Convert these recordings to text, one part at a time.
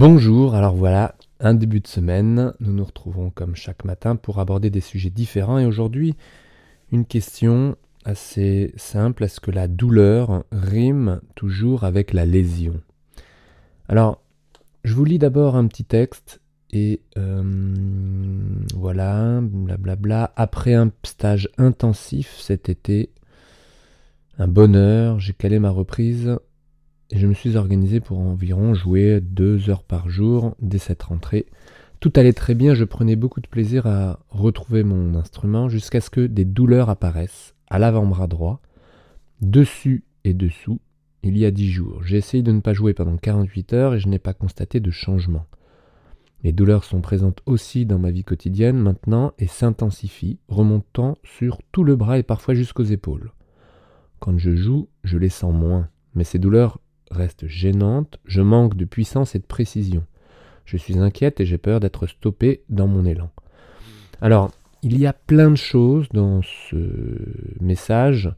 Bonjour, alors voilà, un début de semaine, nous nous retrouvons comme chaque matin pour aborder des sujets différents et aujourd'hui une question assez simple, est-ce que la douleur rime toujours avec la lésion? Alors, je vous lis d'abord un petit texte et euh, voilà, blablabla, après un stage intensif cet été, un bonheur, j'ai calé ma reprise et je me suis organisé pour environ jouer deux heures par jour dès cette rentrée. Tout allait très bien, je prenais beaucoup de plaisir à retrouver mon instrument jusqu'à ce que des douleurs apparaissent à l'avant-bras droit, dessus et dessous, il y a dix jours. J'ai essayé de ne pas jouer pendant 48 heures et je n'ai pas constaté de changement. Les douleurs sont présentes aussi dans ma vie quotidienne maintenant et s'intensifient, remontant sur tout le bras et parfois jusqu'aux épaules. Quand je joue, je les sens moins, mais ces douleurs reste gênante, je manque de puissance et de précision. Je suis inquiète et j'ai peur d'être stoppé dans mon élan. Alors, il y a plein de choses dans ce message.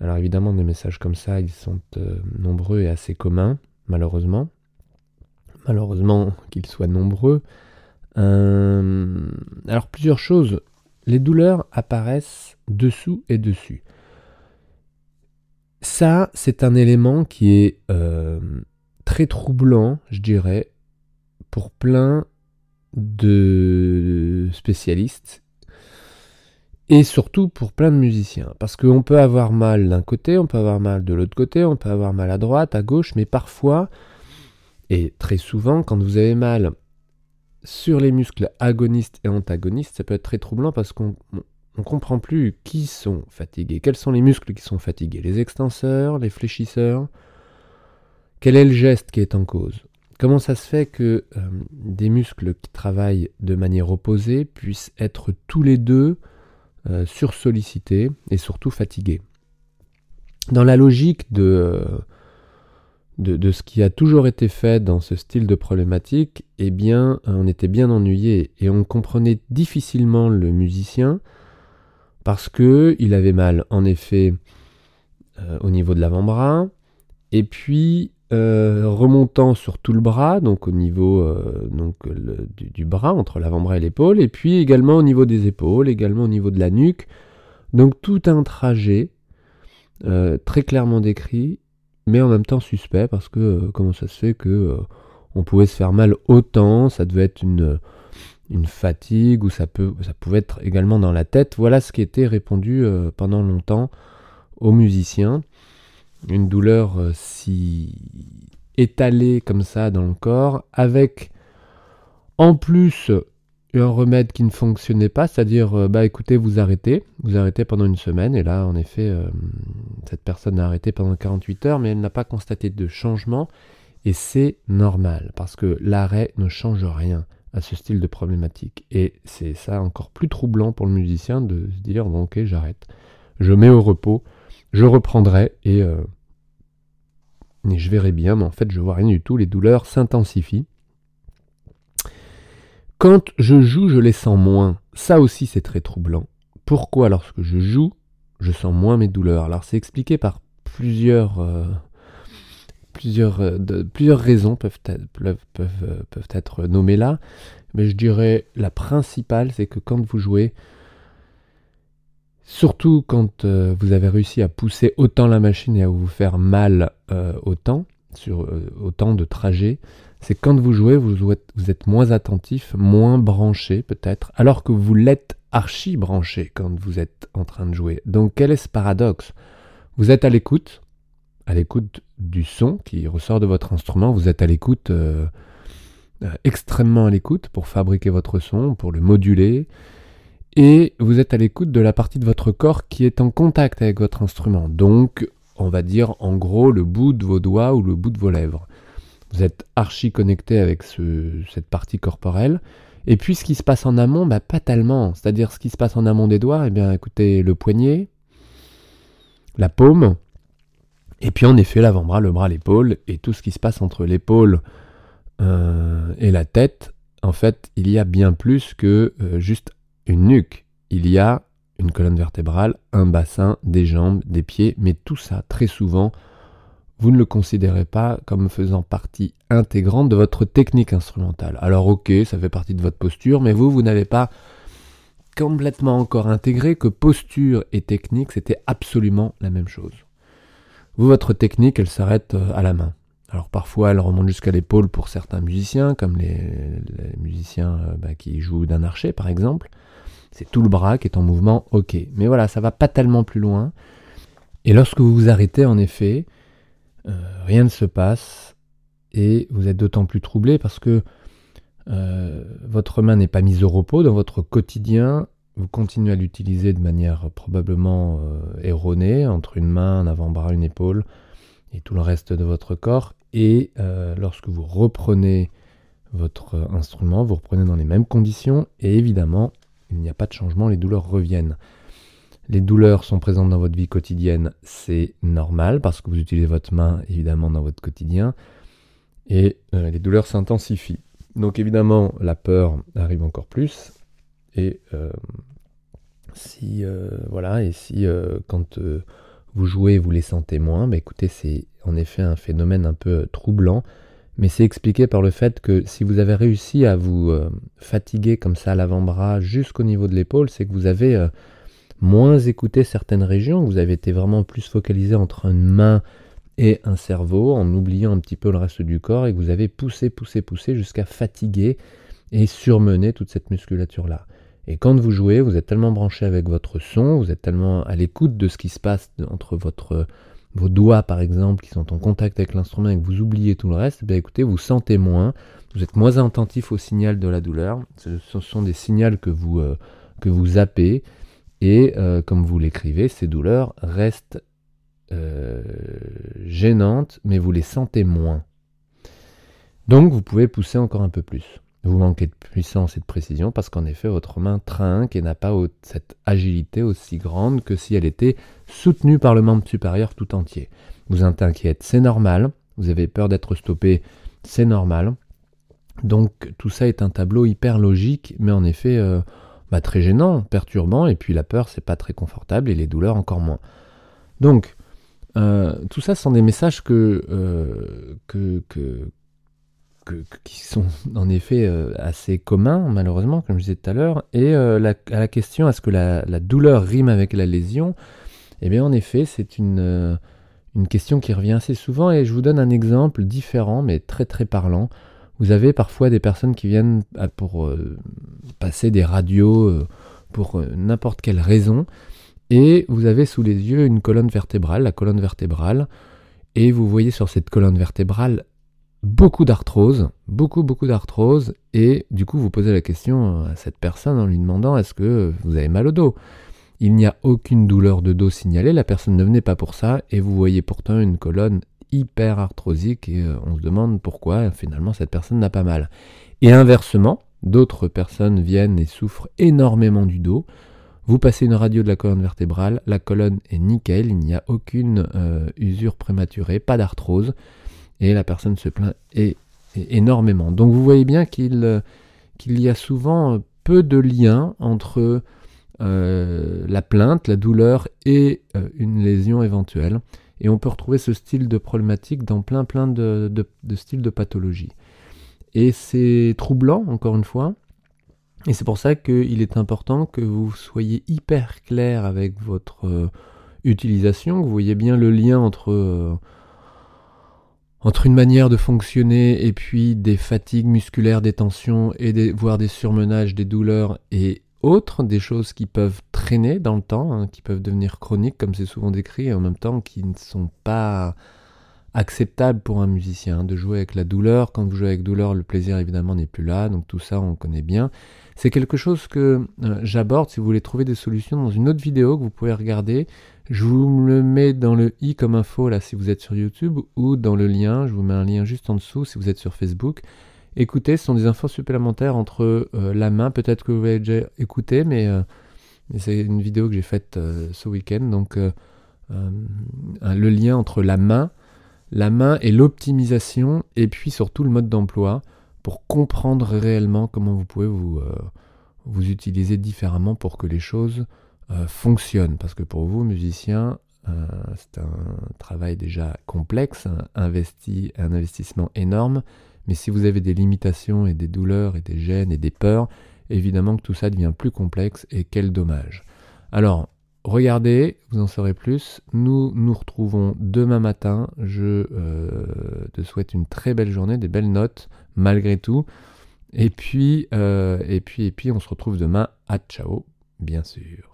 Alors évidemment, des messages comme ça, ils sont euh, nombreux et assez communs, malheureusement. Malheureusement qu'ils soient nombreux. Euh, alors plusieurs choses. Les douleurs apparaissent dessous et dessus. Ça, c'est un élément qui est euh, très troublant, je dirais, pour plein de spécialistes et surtout pour plein de musiciens. Parce qu'on peut avoir mal d'un côté, on peut avoir mal de l'autre côté, on peut avoir mal à droite, à gauche, mais parfois, et très souvent, quand vous avez mal sur les muscles agonistes et antagonistes, ça peut être très troublant parce qu'on on comprend plus qui sont fatigués, quels sont les muscles qui sont fatigués, les extenseurs, les fléchisseurs, quel est le geste qui est en cause? Comment ça se fait que euh, des muscles qui travaillent de manière opposée puissent être tous les deux euh, sursollicités et surtout fatigués? Dans la logique de, de, de, ce qui a toujours été fait dans ce style de problématique, eh bien, on était bien ennuyé et on comprenait difficilement le musicien parce que il avait mal en effet euh, au niveau de l'avant-bras et puis euh, remontant sur tout le bras, donc au niveau euh, donc, du, bras entre l'avant-bras et l'épaule, et puis également au niveau des épaules, également au niveau de la nuque. Donc tout un trajet très clairement décrit, mais en même temps suspect parce que comment ça se fait que on pouvait se faire mal autant, ça devait être une une fatigue, ou ça, peut, ça pouvait être également dans la tête. Voilà ce qui était répondu euh, pendant longtemps aux musiciens. Une douleur euh, si étalée comme ça dans le corps, avec en plus un remède qui ne fonctionnait pas, c'est-à-dire, euh, bah écoutez, vous arrêtez, vous arrêtez pendant une semaine, et là, en effet, cette personne a arrêté pendant 48 heures, mais elle n'a pas constaté de changement, et c'est normal, parce que l'arrêt ne change rien à ce style de problématique. Et c'est ça encore plus troublant pour le musicien de se dire bon ok j'arrête, je mets au repos, je reprendrai et, euh, et je verrai bien, mais en fait je vois rien du tout, les douleurs s'intensifient. Quand je joue, je les sens moins. Ça aussi c'est très troublant. Pourquoi lorsque je joue, je sens moins mes douleurs? Alors c'est expliqué par plusieurs euh, plusieurs, euh, plusieurs raisons peuvent être, peuvent, euh, peuvent, être nommées là, mais je dirais la principale, c'est que quand vous jouez, surtout quand euh, vous avez réussi à pousser autant la machine et à vous faire mal autant, sur autant de trajets, c'est quand vous jouez, vous, êtes, vous êtes moins attentif, moins branché peut-être, alors que vous l'êtes archi branché quand vous êtes en train de jouer. Donc quel est ce paradoxe? Vous êtes à l'écoute, à l'écoute du son qui ressort de votre instrument. Vous êtes à l'écoute, euh, euh, extrêmement à l'écoute pour fabriquer votre son, pour le moduler. Et vous êtes à l'écoute de la partie de votre corps qui est en contact avec votre instrument. Donc, on va dire en gros le bout de vos doigts ou le bout de vos lèvres. Vous êtes archi connecté avec cette partie corporelle. Et puis ce qui se passe en amont, bah, pas tellement. C'est-à-dire ce qui se passe en amont des doigts, eh bien écoutez, le poignet, la paume, et puis en effet, l'avant-bras, le bras, l'épaule, et tout ce qui se passe entre l'épaule euh, et la tête, en fait, il y a bien plus que euh, juste une nuque. Il y a une colonne vertébrale, un bassin, des jambes, des pieds, mais tout ça, très souvent, vous ne le considérez pas comme faisant partie intégrante de votre technique instrumentale. Alors ok, ça fait partie de votre posture, mais vous, vous n'avez pas complètement encore intégré que posture et technique, c'était absolument la même chose. Vous, votre technique, elle s'arrête euh, à la main. Alors parfois, elle remonte jusqu'à l'épaule pour certains musiciens, comme les, musiciens euh, bah, qui jouent d'un archer, par exemple. C'est tout le bras qui est en mouvement, ok. Mais voilà, ça va pas tellement plus loin. Et lorsque vous vous arrêtez, en effet, euh, rien ne se passe et vous êtes d'autant plus troublé parce que votre main n'est pas mise au repos dans votre quotidien. Vous continuez à l'utiliser de manière probablement euh, erronée, entre une main, un avant-bras, une épaule et tout le reste de votre corps. Et lorsque vous reprenez votre instrument, vous reprenez dans les mêmes conditions et évidemment, il n'y a pas de changement, les douleurs reviennent. Les douleurs sont présentes dans votre vie quotidienne, c'est normal parce que vous utilisez votre main évidemment dans votre quotidien. Et euh, les douleurs s'intensifient. Donc évidemment, la peur arrive encore plus. Et euh, si euh, voilà, et si quand vous jouez, vous les sentez moins, bah, écoutez, c'est en effet un phénomène un peu troublant. Mais c'est expliqué par le fait que si vous avez réussi à vous fatiguer comme ça à l'avant-bras jusqu'au niveau de l'épaule, c'est que vous avez moins écouté certaines régions, vous avez été vraiment plus focalisé entre une main et un cerveau, en oubliant un petit peu le reste du corps, et que vous avez poussé, poussé, poussé jusqu'à fatiguer et surmener toute cette musculature-là. Et quand vous jouez, vous êtes tellement branché avec votre son, vous êtes tellement à l'écoute de ce qui se passe entre votre, vos doigts, par exemple, qui sont en contact avec l'instrument et que vous oubliez tout le reste, eh écoutez, vous sentez moins, vous êtes moins attentif au signal de la douleur. Ce sont des signaux que vous, euh, que vous zappez et euh, comme vous l'écrivez, ces douleurs restent euh, gênantes, mais vous les sentez moins. Donc vous pouvez pousser encore un peu plus. Vous manquez de puissance et de précision parce qu'en effet votre main trinque et n'a pas cette agilité aussi grande que si elle était soutenue par le membre supérieur tout entier. Vous êtes inquiète, c'est normal. Vous avez peur d'être stoppé, c'est normal. Donc tout ça est un tableau hyper logique, mais en effet, euh, bah, très gênant, perturbant, et puis la peur, c'est pas très confortable, et les douleurs encore moins. Donc, euh, tout ça sont des messages que, euh, que, que, qui sont en effet euh, assez communs, malheureusement, comme je disais tout à l'heure. Et la, à la question, est-ce que la, douleur rime avec la lésion? Eh bien, en effet, c'est une, une question qui revient assez souvent, et je vous donne un exemple différent, mais très très parlant. Vous avez parfois des personnes qui viennent pour euh, passer des radios euh, pour euh, n'importe quelle raison, et vous avez sous les yeux une colonne vertébrale, la colonne vertébrale, et vous voyez sur cette colonne vertébrale beaucoup d'arthrose, beaucoup beaucoup d'arthrose, et du coup vous posez la question à cette personne en lui demandant est-ce que vous avez mal au dos? Il n'y a aucune douleur de dos signalée, la personne ne venait pas pour ça, et vous voyez pourtant une colonne hyper arthrosique et euh, on se demande pourquoi finalement cette personne n'a pas mal. Et inversement, d'autres personnes viennent et souffrent énormément du dos. Vous passez une radio de la colonne vertébrale, la colonne est nickel, il n'y a aucune euh, usure prématurée, pas d'arthrose, et la personne se plaint énormément. Donc vous voyez bien qu'il euh, y a souvent peu de lien entre la plainte, la douleur et une lésion éventuelle. Et on peut retrouver ce style de problématique dans plein plein de, styles de pathologie. Et c'est troublant, encore une fois. Et c'est pour ça qu'il est important que vous soyez hyper clair avec votre euh, utilisation, que vous voyez bien le lien entre, euh, entre une manière de fonctionner et puis des fatigues musculaires, des tensions, et voire des surmenages, des douleurs et autres, des choses qui peuvent traîner dans le temps, hein, qui peuvent devenir chroniques, comme c'est souvent décrit, et en même temps qui ne sont pas acceptables pour un musicien. Hein, de jouer avec la douleur, quand vous jouez avec douleur, le plaisir évidemment n'est plus là, donc tout ça on connaît bien. C'est quelque chose que euh, j'aborde si vous voulez trouver des solutions dans une autre vidéo que vous pouvez regarder. Je vous le mets dans le i comme info là si vous êtes sur YouTube ou dans le lien, je vous mets un lien juste en dessous si vous êtes sur Facebook. Écoutez, ce sont des infos supplémentaires entre euh, la main, peut-être que vous avez déjà écouté, mais, euh, c'est une vidéo que j'ai faite euh, ce week-end. Donc, le lien entre la main, la main et l'optimisation, et puis surtout le mode d'emploi, pour comprendre réellement comment vous pouvez vous, vous utiliser différemment pour que les choses fonctionnent. Parce que pour vous, musiciens, c'est un travail déjà complexe, investi, un investissement énorme. Mais si vous avez des limitations et des douleurs et des gènes et des peurs, évidemment que tout ça devient plus complexe et quel dommage. Alors, regardez, vous en saurez plus. Nous nous retrouvons demain matin. Je euh, te souhaite une très belle journée, des belles notes malgré tout. Et puis, euh, et puis, et puis, on se retrouve demain à ciao, bien sûr.